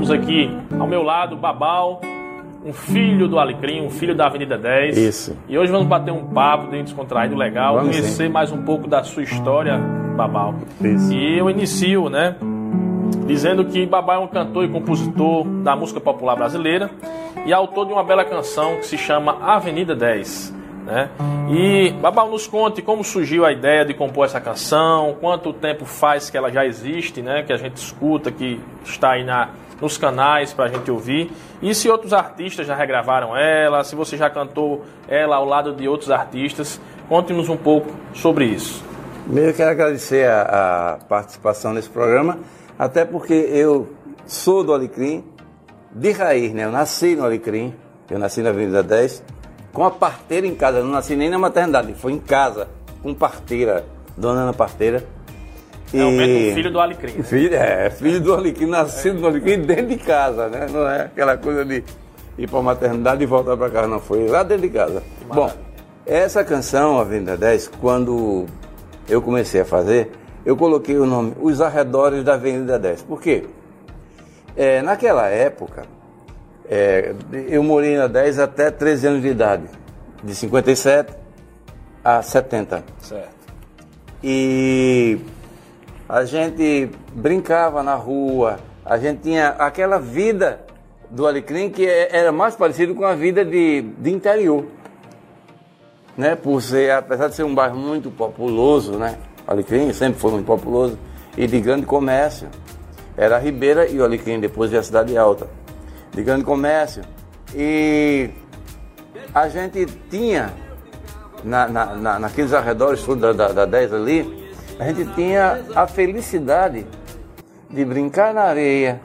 Estamos aqui ao meu lado, Babal, um filho do Alecrim, um filho da Avenida 10. Isso. E hoje vamos bater um papo bem descontraído, legal, Vamos conhecer sim. mais um pouco da sua história, Babal. Isso. E eu inicio, né, dizendo que Babal é um cantor e compositor da música popular brasileira e autor de uma bela canção que se chama Avenida 10. Né? E Babal nos conte como surgiu a ideia de compor essa canção, quanto tempo faz que ela já existe, né? que a gente escuta, que está aí na, nos canais para a gente ouvir, e se outros artistas já regravaram ela, se você já cantou ela ao lado de outros artistas, conte-nos um pouco sobre isso. Primeiro eu quero agradecer a, a participação nesse programa, até porque eu sou do Alecrim, de raiz, né? Eu nasci no Alecrim, eu nasci na Avenida 10, com a parteira em casa, não nasci nem na maternidade, foi em casa, com parteira, dona Ana Parteira. Realmente um filho do Alecrim. né? Filho, é, filho do Alecrim, nascido no Alecrim dentro de casa, né? Não é aquela coisa de ir para a maternidade e voltar para casa, não. Foi lá dentro de casa. Bom, essa canção, Avenida 10, quando eu comecei a fazer, eu coloquei o nome Os Arredores da Avenida 10. Por quê? É, naquela época, é, eu morei na 10 até 13 anos de idade, de 57 a 70. Certo. E a gente brincava na rua, a gente tinha aquela vida do Alecrim que é- era mais parecido com a vida de, de interior. Né? Por ser, apesar de ser um bairro muito populoso, né? Alecrim sempre foi muito populoso e de grande comércio. Era a Ribeira e o Alecrim, depois veio a Cidade Alta. De grande comércio. E a gente tinha na, na, na- naqueles arredores da, da, da 10 ali, a gente tinha a felicidade de brincar na areia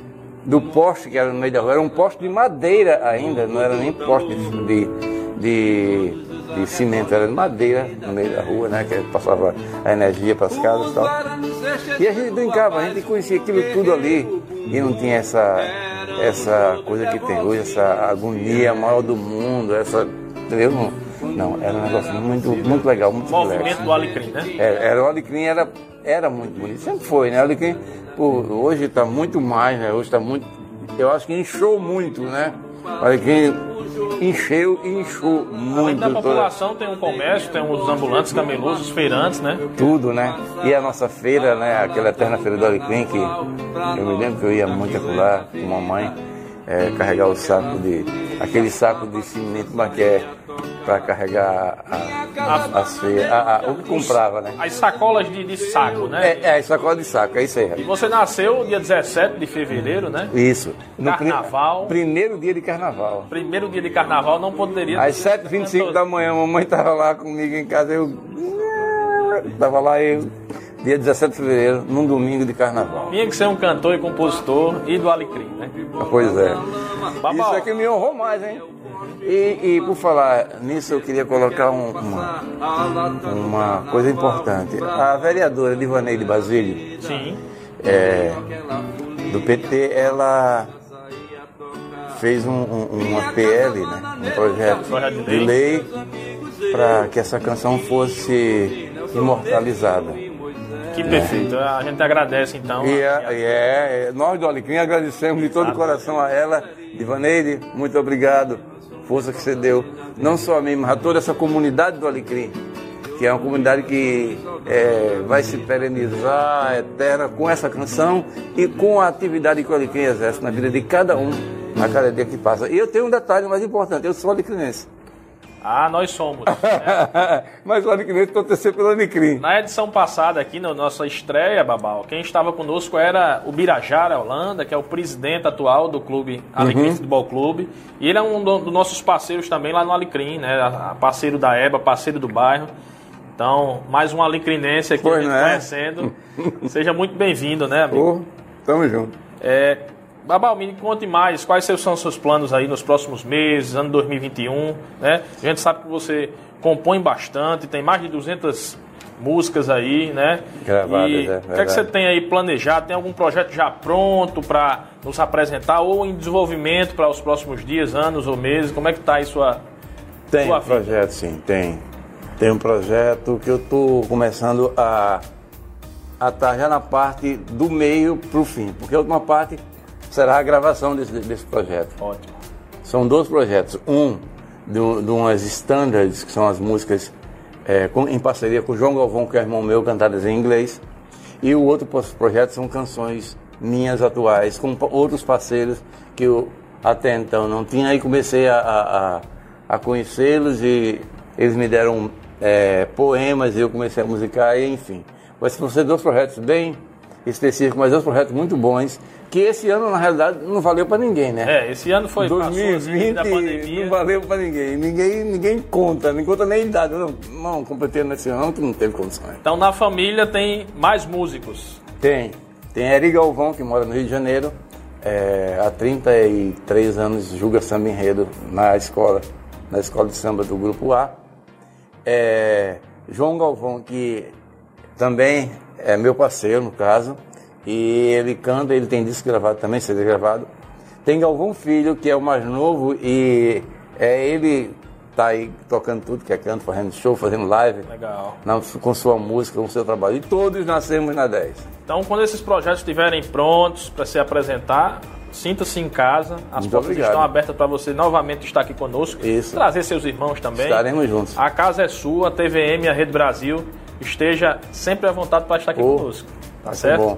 do poste que era no meio da rua. Era um poste de madeira ainda, não era nem poste de, de, de, cimento, era de madeira no meio da rua, né? Que passava a energia para as casas e tal. E a gente brincava, a gente conhecia aquilo tudo ali e não tinha essa, essa coisa que tem hoje, essa agonia maior do mundo, essa. Entendeu? Não, era um negócio muito, muito legal, muito Movimento relax. do Alecrim, né? É, era, o Alecrim era, era muito bonito, sempre foi, né? O Alecrim, pô, hoje está muito mais, né? Hoje está muito. Eu acho que inchou muito, né? O Alecrim encheu e inchou Além muito. da toda- população, tem um comércio, tem os ambulantes, camelôs, os feirantes, né? tudo, né? E a nossa feira, né? Aquela eterna feira do Alecrim, que eu me lembro que eu ia muito acolá com mamãe, é, carregar o saco de. aquele saco de cimento, mas que é para carregar a, a, as feiras, a- a- o que comprava, né? As sacolas de, de saco, né? É, é, sacola de saco, é isso aí. E você nasceu dia 17 de fevereiro, né? Isso. No Carnaval. primeiro dia de carnaval. Primeiro dia de carnaval não poderia. Às 7h25 da manhã, a mamãe estava lá comigo em casa, eu. Estava lá eu, dia 17 de fevereiro, num domingo de carnaval. Tinha que ser um cantor e compositor e do Alecrim, né? Pois é. Babal. Isso aqui me honrou mais, hein? E, e por falar nisso, eu queria colocar um- uma, uma coisa importante. A vereadora Livaneide Basílio, Sim. é, do PT, ela fez um, um, uma PL, né, um projeto de lei para que essa canção fosse imortalizada. Que perfeito. A gente agradece então. E, é, e é- é- nós do Alecrim agradecemos de todo o coração a ela. Ivaneide, muito obrigado. Força que você deu, não só a mim, mas a toda essa comunidade do Alecrim, que é uma comunidade que é, vai se perenizar eterna com essa canção e com a atividade que o Alecrim exerce na vida de cada um, a cada dia que passa. E eu tenho um detalhe mais importante, eu sou alecrinense. Ah, nós somos. mas o alecrinense torcer pelo Alecrim. Na edição passada aqui, na nossa estreia, Babal, quem estava conosco era o Birajara Holanda, que é o presidente atual do clube Alecrim Uhum. Futebol Clube. E ele é um do- dos nossos parceiros também lá no Alecrim, né? Parceiro da EBA, parceiro do bairro. Então, mais um alecrinense aqui Pois não é? conhecendo. Seja muito bem-vindo, né, amigo? Ô, tamo junto. É, Babal, me conte mais, quais são os seus planos aí nos próximos meses, ano 2021, né? A gente sabe que você compõe bastante, tem mais de 200 músicas aí, né? Gravadas, e é O que é verdade. que você tem aí planejado? Tem algum projeto já pronto para nos apresentar ou em desenvolvimento para os próximos dias, anos ou meses? Como é que está aí sua... Tem Sua um projeto, sim, tem. Tem um projeto que eu estou começando a a estar já na parte do meio para o fim, porque a última parte será a gravação desse, desse projeto. Ótimo. São dois projetos. Um de, de umas standards, que são as músicas é, com, em parceria com o João Galvão, que é irmão meu, cantadas em inglês. E o outro projeto são canções minhas atuais, com outros parceiros que eu até então não tinha. Aí comecei a, a, a conhecê-los e eles me deram é, poemas e eu comecei a musicar, e, enfim. Mas ser dois projetos bem específicos, mas dois projetos muito bons que esse ano, na realidade, não valeu para ninguém, né? É, esse ano foi 2020 passou, assim, não valeu para ninguém. Ninguém ninguém conta, não conta nem idade. Não, não completei nesse ano que não teve condições. Então na família tem mais músicos? Tem. Tem Eri Galvão, que mora no Rio de Janeiro. É, há 33 anos julga samba enredo na escola, na escola de samba do Grupo A. É, João Galvão, que também é meu parceiro, no caso, e ele canta, ele tem disco gravado também, CD gravado. Tem Galvão Filho, que é o mais novo, e é ele tá aí tocando tudo que é canto, fazendo show, fazendo live. Legal. Na, com sua música, com seu trabalho. E todos nascemos na 10. Então, quando esses projetos estiverem prontos para se apresentar, sinta-se em casa. As Muito portas obrigado. estão abertas para você novamente estar aqui conosco. Isso. Trazer seus irmãos também. Estaremos juntos. A casa é sua, a TVM, a Rede Brasil. Esteja sempre à vontade para estar aqui Oh, conosco. Tá tá certo? bom.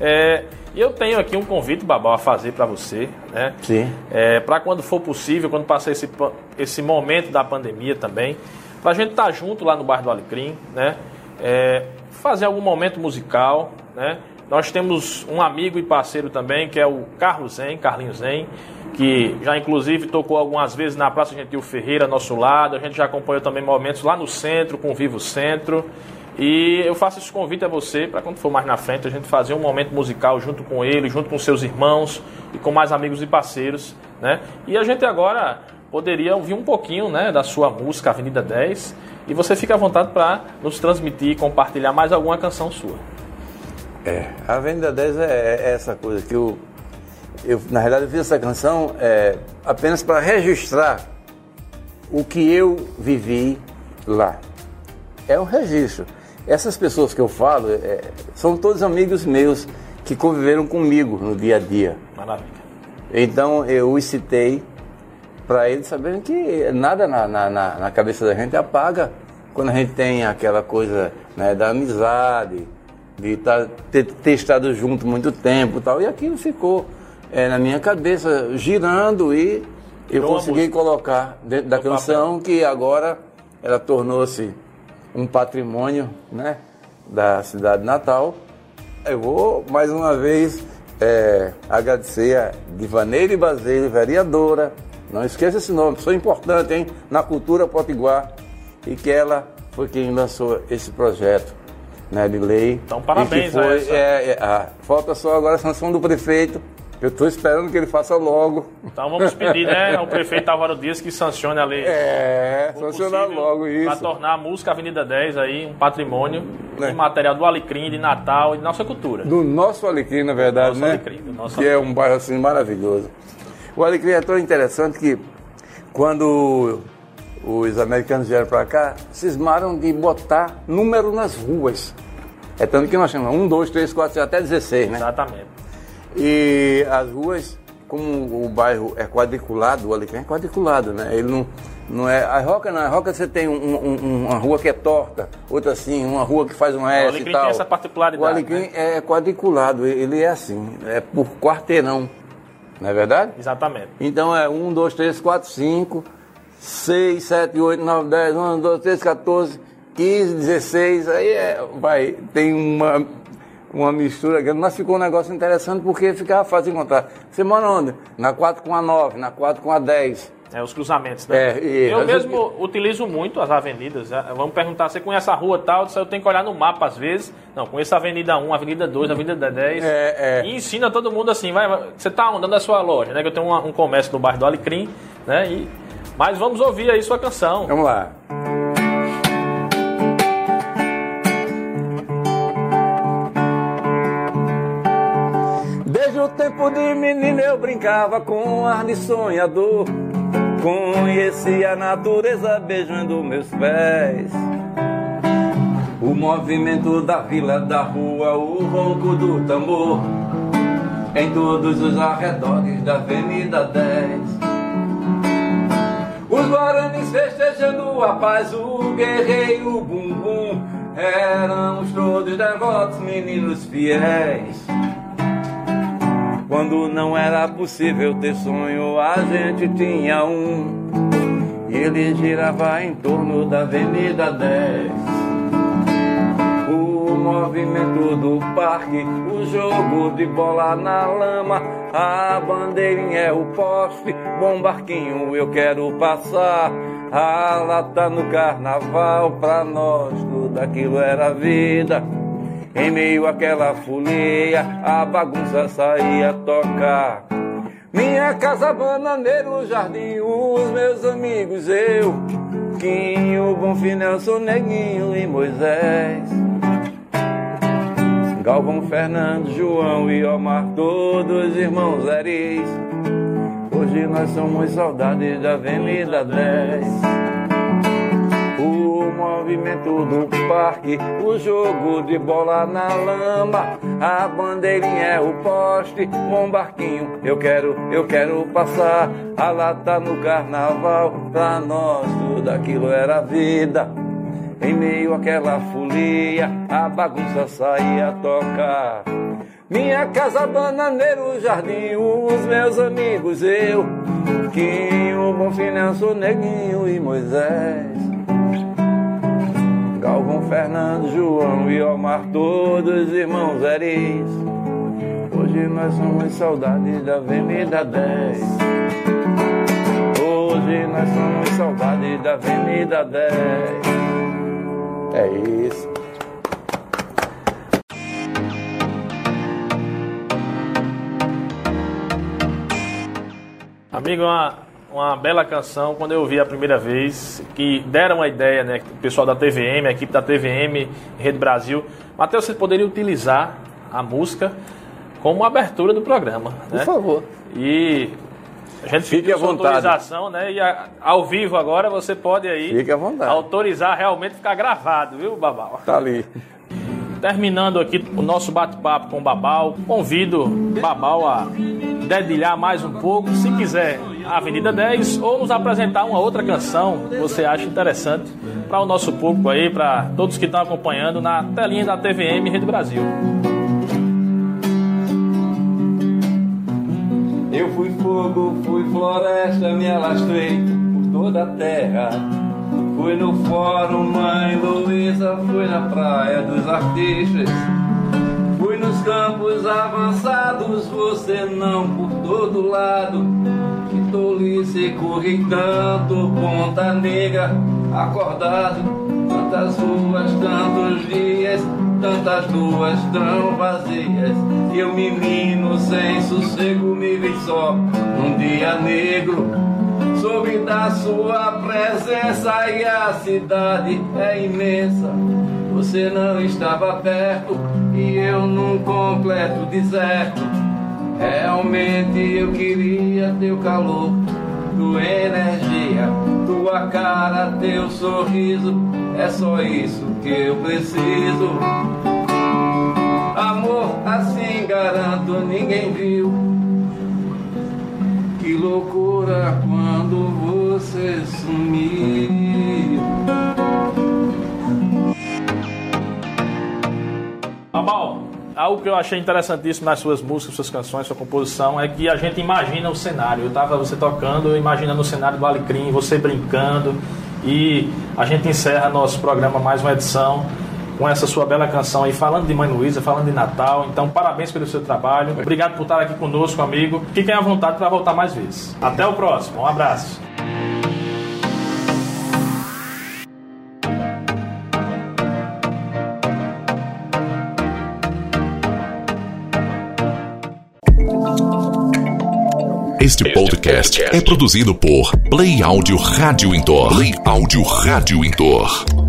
É, e eu tenho aqui um convite, Babal, a fazer para você, né? Sim. É, para quando for possível, quando passar esse, esse momento da pandemia também, para a gente estar junto lá no bairro do Alecrim, né? É, fazer algum momento musical, né? Nós temos um amigo e parceiro também, que é o Carlos Zen, Carlinhos Zen, que já inclusive tocou algumas vezes na Praça Gentil Ferreira, nosso lado. A gente já acompanhou também momentos lá no centro, com o Vivo Centro. E eu faço esse convite a você para quando for mais na frente a gente fazer um momento musical junto com ele, junto com seus irmãos e com mais amigos e parceiros, né? E a gente agora poderia ouvir um pouquinho, né, da sua música Avenida 10 e você fica à vontade para nos transmitir e compartilhar mais alguma canção sua. É, a Avenida 10 é, é essa coisa que eu, eu, na realidade, eu fiz essa canção é, apenas para registrar o que eu vivi lá. É um registro. Essas pessoas que eu falo é, são todos amigos meus que conviveram comigo no dia a dia. Maravilha. Então eu os citei para eles saberem que nada na, na, na- na cabeça da gente apaga quando a gente tem aquela coisa né, da amizade, de tá, ter, ter estado junto muito tempo e tal. E aquilo ficou é, na minha cabeça girando e eu consegui colocar dentro da canção que agora ela tornou-se um patrimônio né, da cidade de Natal. Eu vou mais uma vez é, agradecer a Divaneire Baseiro, vereadora. Não esqueça esse nome, pessoa importante hein, na cultura potiguar. E que ela foi quem lançou esse projeto né, de lei. Então, parabéns foi, é, é, falta só agora a sanção do prefeito. Eu estou esperando que ele faça logo. Então vamos pedir, né, ao prefeito Álvaro Dias que sancione a lei. É, sancionar logo Para isso. tornar a música Avenida 10 aí um patrimônio É. imaterial do Alecrim, de Natal e de nossa cultura. Do nosso Alecrim, na verdade, Nosso né? Alecrim, do nosso que é um bairro assim maravilhoso. O Alecrim é tão interessante que quando os americanos vieram para cá, cismaram de botar número nas ruas. É tanto que nós chamamos 1, 2, 3, 4, até 16, né? Exatamente. E as ruas, como o bairro é quadriculado, o Alecrim é quadriculado, né? Ele não, não é. A Roca não, a Roca você tem um- um- uma rua que é torta, outra assim, uma rua que faz um S Alecrim e tal. tem essa particularidade, O Alecrim é quadriculado, ele é assim, é por quarteirão, não é verdade? Exatamente. Então é 1, 2, 3, 4, 5, 6, 7, 8, 9, 10, 11, 12, 13, 14, 15, 16, aí é, vai, tem uma, uma mistura grande, mas ficou um negócio interessante porque ficava fácil de encontrar. Você mora onde? Na 4 com a 9, na 4 com a 10. É, os cruzamentos, né? É, e- eu mesmo eu- utilizo muito as avenidas. né? Vamos perguntar, você conhece a rua tal? Eu tenho que olhar no mapa às vezes. Não, conheço a Avenida 1, a Avenida 2, a Avenida 10. É, é. E ensina todo mundo assim, vai, você tá andando na sua loja, né? Que eu tenho uma- um comércio no bairro do Alecrim, né? E, mas vamos ouvir aí sua canção. Vamos lá. Desde o tempo de menino eu brincava com ar de sonhador. Conhecia a natureza beijando meus pés. O movimento da vila, da rua, o ronco do tambor. em todos os arredores da Avenida 10. Os guaranis festejando a paz, o guerreiro bumbum, éramos todos devotos, meninos fiéis. Quando não era possível ter sonho, a gente tinha um. E ele girava em torno da Avenida 10 O movimento do parque, o jogo de bola na lama, a bandeirinha é o poste, bom barquinho eu quero passar. A lata no carnaval, pra nós tudo aquilo era vida. Em meio àquela folia, a bagunça saía tocar. Minha casa bananeiro, jardim, os meus amigos, eu, Quinho, Bonfim, sou Neguinho e Moisés. Galvão, Fernando, João e Omar, todos irmãos Eris. Hoje nós somos saudades da Avenida 10 movimento do parque, o jogo de bola na lama, a bandeirinha é o poste, um barquinho, eu quero, eu quero passar, a lata no carnaval, pra nós tudo aquilo era vida. Em meio àquela folia, a bagunça saía a tocar. Minha casa, bananeiro, jardim, os meus amigos, eu, Quinho, Bonfinanço, Neguinho e Moisés. Galvão, Fernando, João e Omar, todos irmãos eris. Hoje nós somos saudades da Avenida 10. Hoje nós somos saudades da Avenida 10. É isso. Amigo, uma, uma bela canção quando eu ouvi a primeira vez, que deram a ideia, né? O pessoal da TVM, a equipe da TVM, Rede Brasil. Matheus, você poderia utilizar a música como abertura do programa. Por né? favor. E a gente Fique à vontade. autorização, né? E a, ao vivo agora você pode aí Fique à vontade. autorizar realmente ficar gravado, viu, Babal? Tá ali. Terminando aqui o nosso bate-papo com o Babal, convido Babal a dedilhar mais um pouco, se quiser, a Avenida 10 ou nos apresentar uma outra canção que você acha interessante para o nosso público aí, para todos que estão acompanhando na telinha da TVM Rede Brasil. Eu fui fogo, fui floresta, me alastrei por toda a terra. Fui no fórum Mãe Luísa, fui na praia dos artistas. Fui nos campos avançados, você não por todo lado. Que tolice, corri tanto, ponta negra, acordado. Tantas ruas, tantos dias, tantas ruas tão vazias. E eu, menino, sem sossego, me vi só num dia negro. Soube da sua presença e a cidade é imensa. Você não estava perto e eu num completo deserto. Realmente eu queria teu calor, tua energia, tua cara, teu sorriso. É só isso que eu preciso. Amor, assim garanto, ninguém viu. Que loucura quando você sumiu. Babal, algo que eu achei interessantíssimo nas suas músicas, suas canções, sua composição, é que a gente imagina o cenário. Eu tava você tocando, imaginando o cenário do Alecrim, você brincando. E a gente encerra nosso programa mais uma edição com essa sua bela canção aí, falando de Mãe Luísa, falando de Natal. Então, parabéns pelo seu trabalho. Obrigado por estar aqui conosco, amigo. Fiquem à vontade para voltar mais vezes. Até o próximo. Um abraço. Este podcast é produzido por Play Áudio Rádio Intor. Play Áudio Rádio Intor.